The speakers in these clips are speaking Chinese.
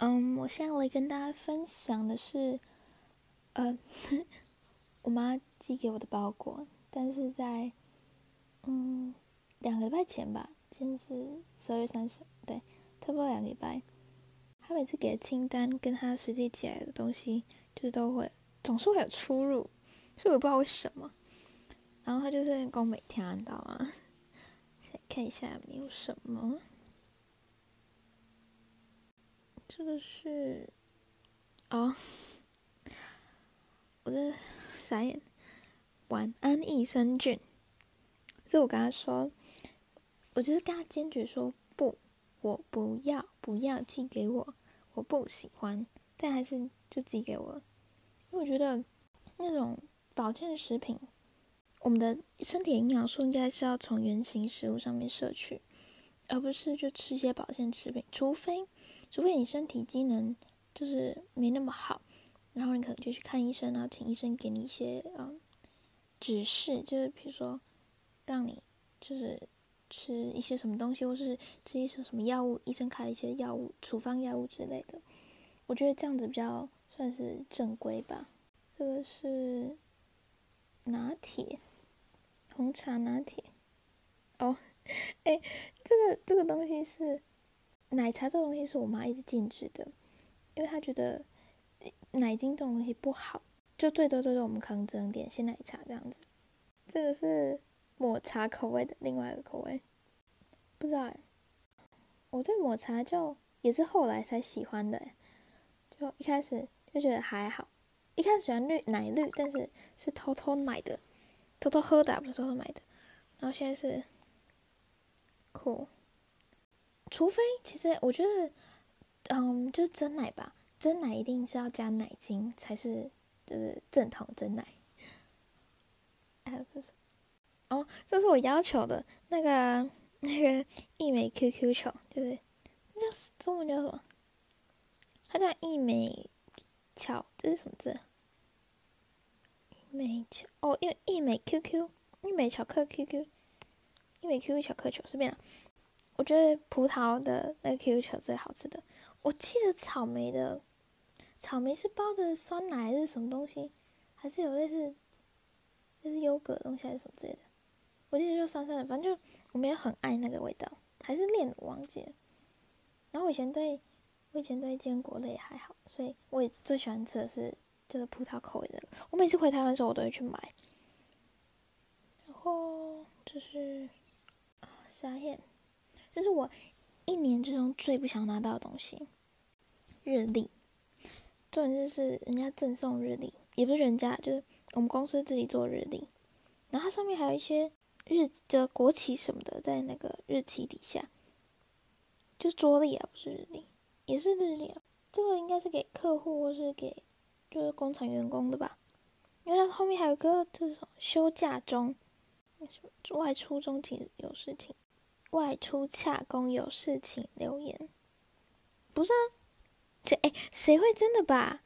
嗯，我现在来跟大家分享的是，呃，我妈寄给我的包裹，但是在嗯两个礼拜前吧，今天是十二月三十，对，差不多两个礼拜。她每次给的清单跟她实际寄来的东西，就是都会总是会有出入，所以我不知道为什么。然后她就是跟我每天，你知道吗？看一下有没有什么。这个是，哦，我这傻眼。晚安益生菌，这我跟他说，我就是跟他坚决说不，我不要，不要寄给我，我不喜欢，但还是就寄给我，因为我觉得那种保健食品，我们的身体营养素应该是要从原型食物上面摄取，而不是就吃一些保健食品，除非。除非你身体机能就是没那么好，然后你可能就去看医生，然后请医生给你一些嗯指示，就是比如说让你就是吃一些什么东西，或是吃一些什么药物，医生开一些药物、处方药物之类的。我觉得这样子比较算是正规吧。这个是拿铁，红茶拿铁。哦，哎，这个这个东西是。奶茶这个东西是我妈一直禁止的，因为她觉得奶精这种东西不好，就最多最多我们可能只能点鲜奶茶这样子。这个是抹茶口味的另外一个口味，不知道哎。我对抹茶就也是后来才喜欢的，就一开始就觉得还好，一开始喜欢绿奶绿，但是是偷偷买的，偷偷喝的，不是偷偷买的。然后现在是酷。除非，其实我觉得，嗯，就是真奶吧，真奶一定是要加奶精才是，就是正统真奶。还有这是，哦，这是我要求的那个那个一美 QQ 球，就是那叫中文叫什么？它叫一美巧，这是什么字？义美巧哦，因为义美 QQ，一美巧克 QQ，义美 QQ 巧克球，随便了。我觉得葡萄的那个 QQ 球最好吃的。我记得草莓的，草莓是包的酸奶还是什么东西？还是有类似，就是优格的东西还是什么之类的？我记得就酸酸的，反正就我没有很爱那个味道，还是炼乳忘记了。然后我以前对，我以前对坚果类还好，所以我也最喜欢吃的是就是葡萄口味的。我每次回台湾的时候，我都会去买。然后就是沙燕。这是我一年之中最不想拿到的东西，日历。重点就是人家赠送日历，也不是人家，就是我们公司自己做日历。然后它上面还有一些日的国旗什么的，在那个日期底下，就是桌历啊，不是日历，也是日历啊。这个应该是给客户或是给就是工厂员工的吧，因为它后面还有一个这种休假中，外出中请有事情。外出洽公有事请留言，不是啊？谁哎？谁会真的把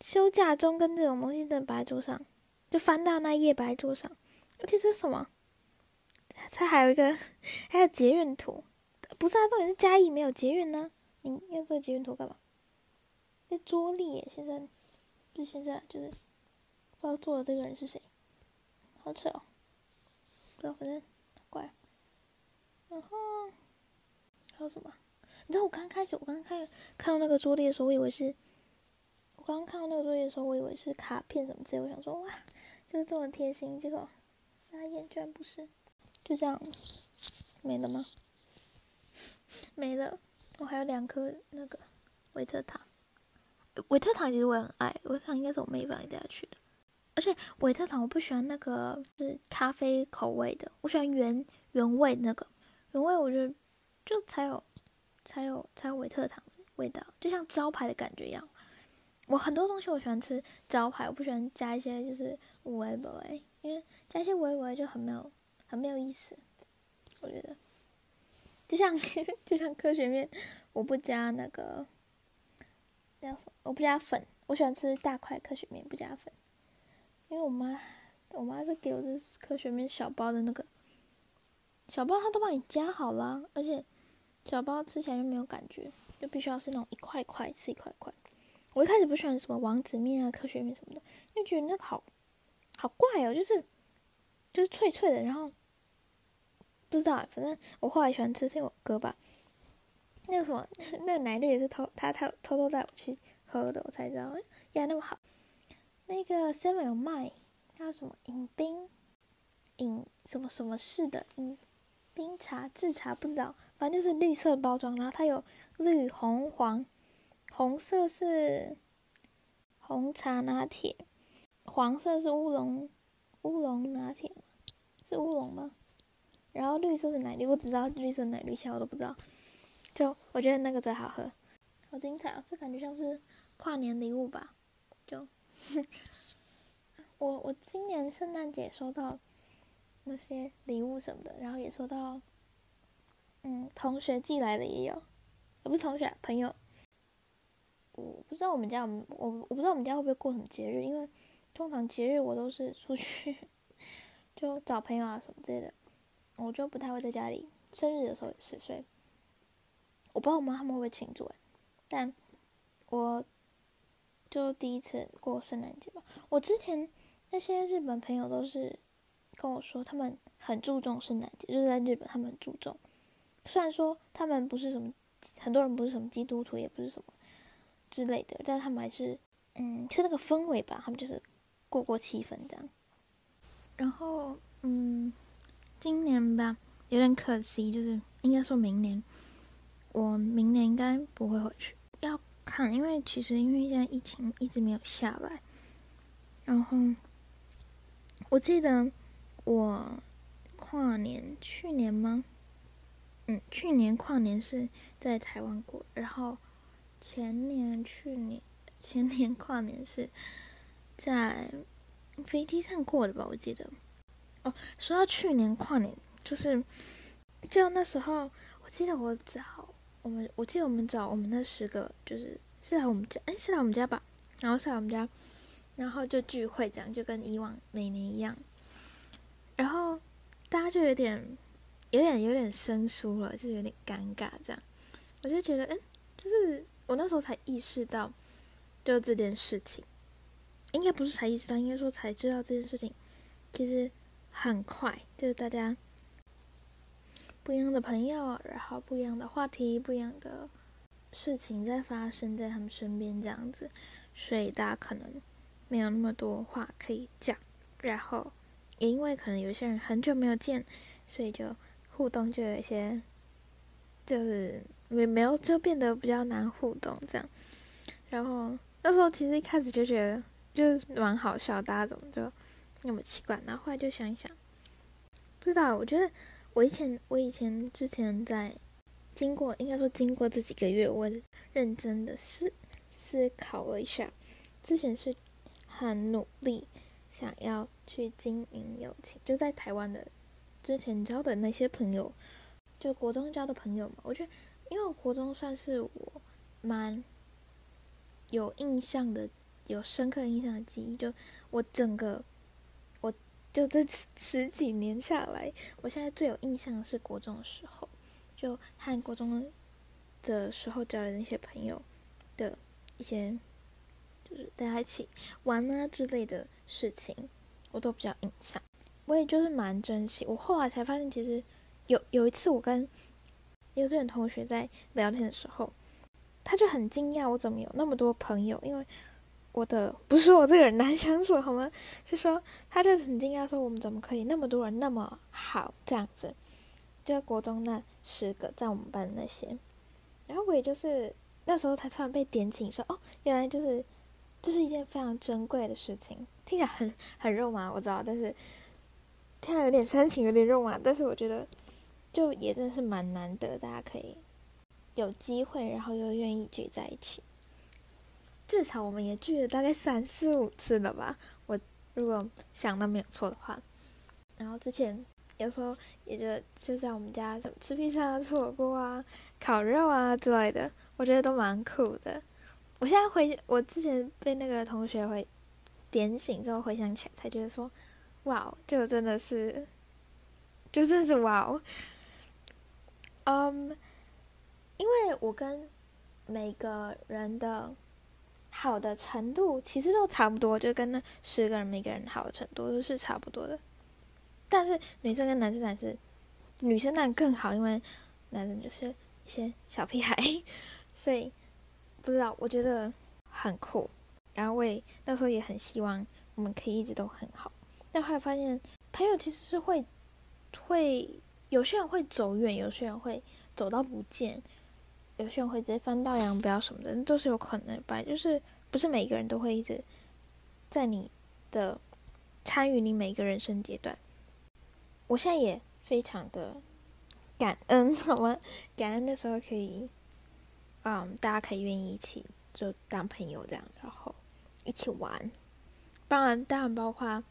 休假中跟这种东西真的摆在桌上？就翻到那页摆在桌上，而且这是什么？它还有一个，还有捷运图，不是啊？重点是嘉义没有捷运呢，你用这个捷运图干嘛？这桌历耶，先生，不是先生，就是不知道做的这个人是谁，好扯哦，不知道，反正怪。然后还有什么？你知道我刚开始，我刚开始看到那个桌历的时候，我以为是，我刚刚看到那个桌历的时候，我以为是卡片什么之类。我想说，哇，就是这么贴心，结果傻眼，居然不是。就这样，没了吗？没了。我还有两颗那个维特糖，维特糖其实我也很爱，维特糖应该是我妹帮你带下去的。而且维特糖我不喜欢那个是咖啡口味的，我喜欢原原味那个。原味我觉得就才有才有才有维特糖的味道，就像招牌的感觉一样。我很多东西我喜欢吃招牌，我不喜欢加一些就是五味不味，因为加一些五味就很没有很没有意思。我觉得就像 就像科学面，我不加那个叫什么？我不加粉，我喜欢吃大块科学面，不加粉。因为我妈我妈是给我的科学面小包的那个。小包她都帮你加好了，而且小包吃起来就没有感觉，就必须要是那种一块块吃一块块。我一开始不喜欢什么王子面啊、科学面什么的，因为觉得那个好好怪哦，就是就是脆脆的，然后不知道，反正我后来喜欢吃是我哥吧。那个什么，那个奶绿也是偷他他偷偷带我去喝的，我才知道，原来那么好。那个 Seven 有卖，叫什么饮冰饮什么什么式的饮冰茶制茶，不知道，反正就是绿色包装，然后它有绿红黄，红色是红茶拿铁，黄色是乌龙乌龙拿铁，是乌龙吗？然后绿色是奶绿，我只知道绿色奶绿，其他我都不知道。就我觉得那个最好喝，好精彩哦！这感觉像是跨年礼物吧？就 我我今年圣诞节收到那些礼物什么的，然后也收到，嗯，同学寄来的也有，也不是同学，朋友。我不知道我们家我们我我不知道我们家会不会过什么节日，因为通常节日我都是出去就找朋友啊什么之类的，我就不太会在家里。生日的时候也是，所以。我不知道我妈他们会不会庆祝，但我就第一次过圣诞节吧。我之前那些日本朋友都是跟我说，他们很注重圣诞节，就是在日本他们很注重。虽然说他们不是什么很多人不是什么基督徒，也不是什么之类的，但他们还是嗯，是那个氛围吧，他们就是过过气氛这样。然后嗯，今年吧有点可惜，就是应该说明年。我明年应该不会回去，要看，因为其实因为现在疫情一直没有下来，然后我记得我跨年去年吗？嗯，去年跨年是在台湾过，然后前年、去年、前年跨年是在飞机上过的吧？我记得。哦，说到去年跨年，就是就那时候，我记得我找。我们我记得我们找我们那十个，就是是来我们家，哎，是来我们家吧？然后是来我们家，然后就聚会，这样就跟以往每年一样。然后大家就有点、有点、有点生疏了，就有点尴尬这样。我就觉得，嗯，就是我那时候才意识到，就这件事情，应该不是才意识到，应该说才知道这件事情，其实很快，就是大家。不一样的朋友，然后不一样的话题，不一样的事情在发生在他们身边，这样子，所以大家可能没有那么多话可以讲，然后也因为可能有些人很久没有见，所以就互动就有一些，就是没没有就变得比较难互动这样。然后那时候其实一开始就觉得就蛮好笑，大家怎么就那么奇怪？然后后来就想一想，不知道，我觉得。我以前，我以前之前在经过，应该说经过这几个月，我认真的思思考了一下，之前是很努力想要去经营友情，就在台湾的之前交的那些朋友，就国中交的朋友嘛。我觉得，因为国中算是我蛮有印象的，有深刻印象的记忆，就我整个。就这十几年下来，我现在最有印象的是国中的时候，就和国中的时候交的那些朋友的一些，就是大家一起玩啊之类的事情，我都比较印象。我也就是蛮珍惜。我后来才发现，其实有有一次我跟幼稚园同学在聊天的时候，他就很惊讶我怎么有那么多朋友，因为。我的不是说我这个人难相处好吗？是说他就很惊讶，说我们怎么可以那么多人那么好这样子？就在国中那十个在我们班的那些，然后我也就是那时候才突然被点醒，说哦，原来就是这是一件非常珍贵的事情。听起来很很肉麻，我知道，但是听起来有点煽情，有点肉麻，但是我觉得就也真的是蛮难得，大家可以有机会，然后又愿意聚在一起。至少我们也聚了大概三四五次了吧，我如果想的没有错的话。然后之前有时候也就就在我们家吃披萨、吃火锅啊、烤肉啊之类的，我觉得都蛮酷的。我现在回我之前被那个同学会点醒之后回想起来，才觉得说，哇，就真的是，就真的是哇哦。嗯，因为我跟每个人的好的程度其实都差不多，就跟那十个人每个人好的程度都是差不多的。但是女生跟男生还是女生当然更好，因为男生就是一些小屁孩，所以不知道，我觉得很酷。然后我也那时候也很希望我们可以一直都很好，但后来发现朋友其实是会会有些人会走远，有些人会走到不见，有些人会直接分道扬镳什么的，都是有可能吧。就是不是每个人都会一直在你的参与你每一个人生阶段。我现在也非常的感恩，好吗？感恩的时候可以，嗯，大家可以愿意一起就当朋友这样，然后一起玩。当然，当然包括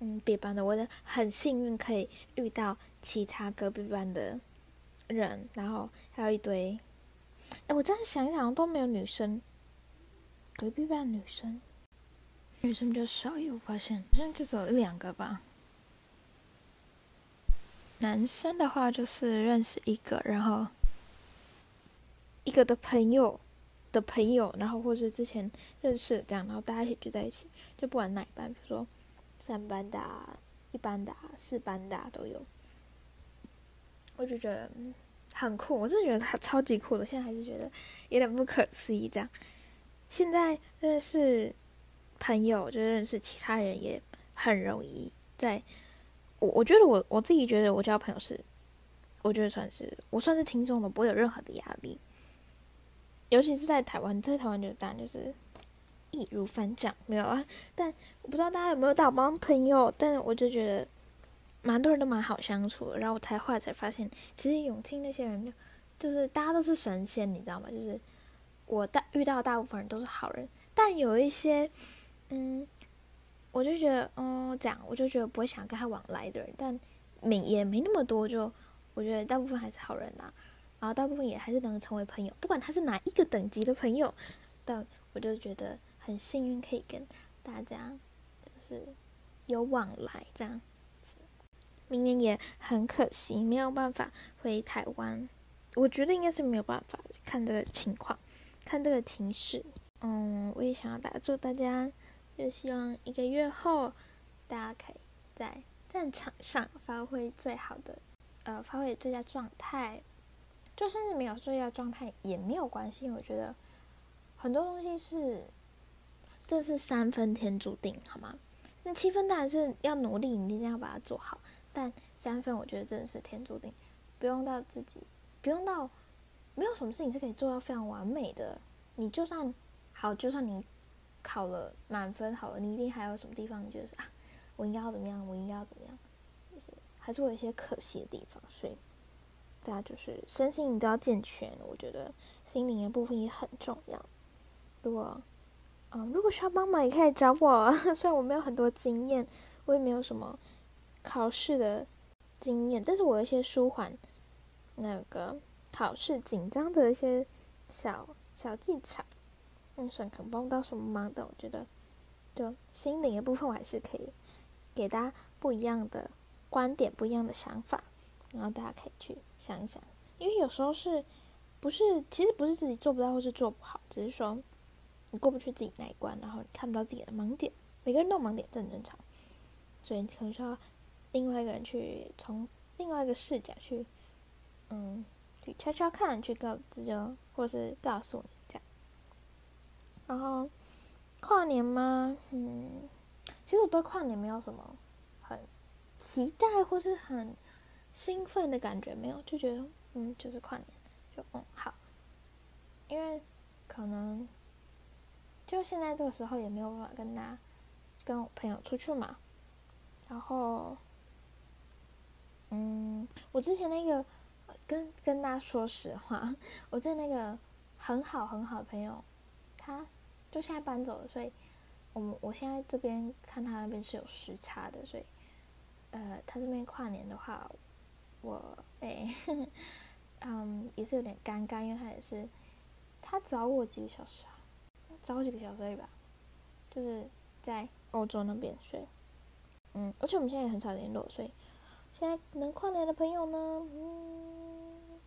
嗯别班的，我也很幸运可以遇到其他隔壁班的人，然后还有一堆，哎，我这样想一想都没有女生，隔壁班女生，女生比较少，有发现，好像就只有一两个吧。男生的话就是认识一个，然后一个的朋友的朋友，然后或是之前认识的这样，然后大家一起聚在一起，就不管哪一班，比如说三班的、一班的、四班的都有。我就觉得很酷，我真的觉得他超级酷的，现在还是觉得有点不可思议。这样，现在认识朋友，就认识其他人也很容易在。我我觉得我我自己觉得我交朋友是，我觉得算是我算是轻松的，不会有任何的压力。尤其是在台湾，在台湾就当然就是易如反掌，没有啊。但我不知道大家有没有打帮朋友，但我就觉得蛮多人都蛮好相处的。然后我才后来才发现，其实永庆那些人就就是大家都是神仙，你知道吗？就是我大遇到大部分人都是好人，但有一些嗯。我就觉得，嗯，这样我就觉得不会想跟他往来的人，但没也没那么多，就我觉得大部分还是好人呐、然后大部分也还是能成为朋友，不管他是哪一个等级的朋友，但我就觉得很幸运可以跟大家就是有往来这样。明年也很可惜没有办法回台湾，我觉得应该是没有办法，看这个情况，看这个情势，嗯，我也想要大家祝大家。就希望一个月后，大家可以在战场上发挥最好的，呃，发挥最佳状态。就算是没有最佳状态也没有关系，我觉得很多东西是，这是三分天注定，好吗？那七分当然是要努力，你一定要把它做好。但三分，我觉得真的是天注定，不用到自己，不用到，没有什么事情是可以做到非常完美的。你就算好，就算你。考了满分好了，你一定还有什么地方你觉得是啊？我应该要怎么样？我应该要怎么样？就是还是会有一些可惜的地方，所以大家就是身心灵都要健全。我觉得心灵的部分也很重要。如果嗯，如果需要帮忙，也可以找我。虽然我没有很多经验，我也没有什么考试的经验，但是我有一些舒缓那个考试紧张的一些小小技巧。嗯，算可能帮不到什么忙的，我觉得，就心灵的部分，我还是可以给大家不一样的观点、不一样的想法，然后大家可以去想一想。因为有时候是，不是，其实不是自己做不到或是做不好，只是说你过不去自己那一关，然后你看不到自己的盲点。每个人都盲点，这很正常，所以你可能说另外一个人去从另外一个视角去，嗯，去悄悄看，去告知就，或是告诉你这样。然后跨年吗？嗯，其实我对跨年没有什么很期待或是很兴奋的感觉，没有，就觉得嗯，就是跨年，就嗯好，因为可能就现在这个时候也没有办法跟大家跟我朋友出去嘛，然后嗯，我之前那个跟跟大家说实话，我在那个很好很好的朋友，他。就现在搬走了，所以，我们我现在这边看他那边是有时差的，所以，呃，他这边跨年的话，我哎，嗯，也是有点尴尬，因为他也是，他早我几个小时啊，早几个小时而已吧，就是在欧洲那边，所以，嗯，而且我们现在也很少联络，所以，现在能跨年的朋友呢，嗯，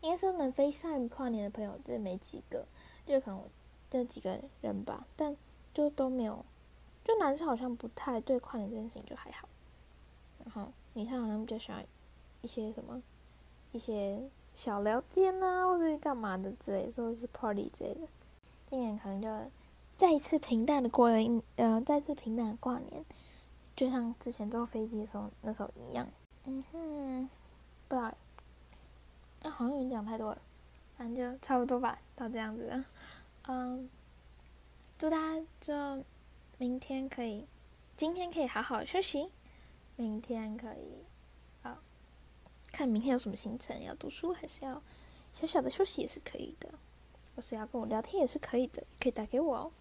应该说能 FaceTime 跨年的朋友，这没几个，就可能我这几个人吧，但就都没有，就男生好像不太对跨年这件事情就还好，然后女生好像比较喜欢一些什么一些小聊天啊，或者是干嘛的之类，或者是 party 之类的。今年可能就再一次平淡的过了一，呃，再次平淡的跨年，就像之前坐飞机的时候那时候一样。嗯哼，不知道。那、好像有点讲太多了，反正就差不多吧，到这样子了。嗯，祝大家就明天可以，今天可以好好休息，明天可以啊，看明天有什么行程，要读书还是要小小的休息也是可以的，或是要跟我聊天也是可以的，可以打给我哦。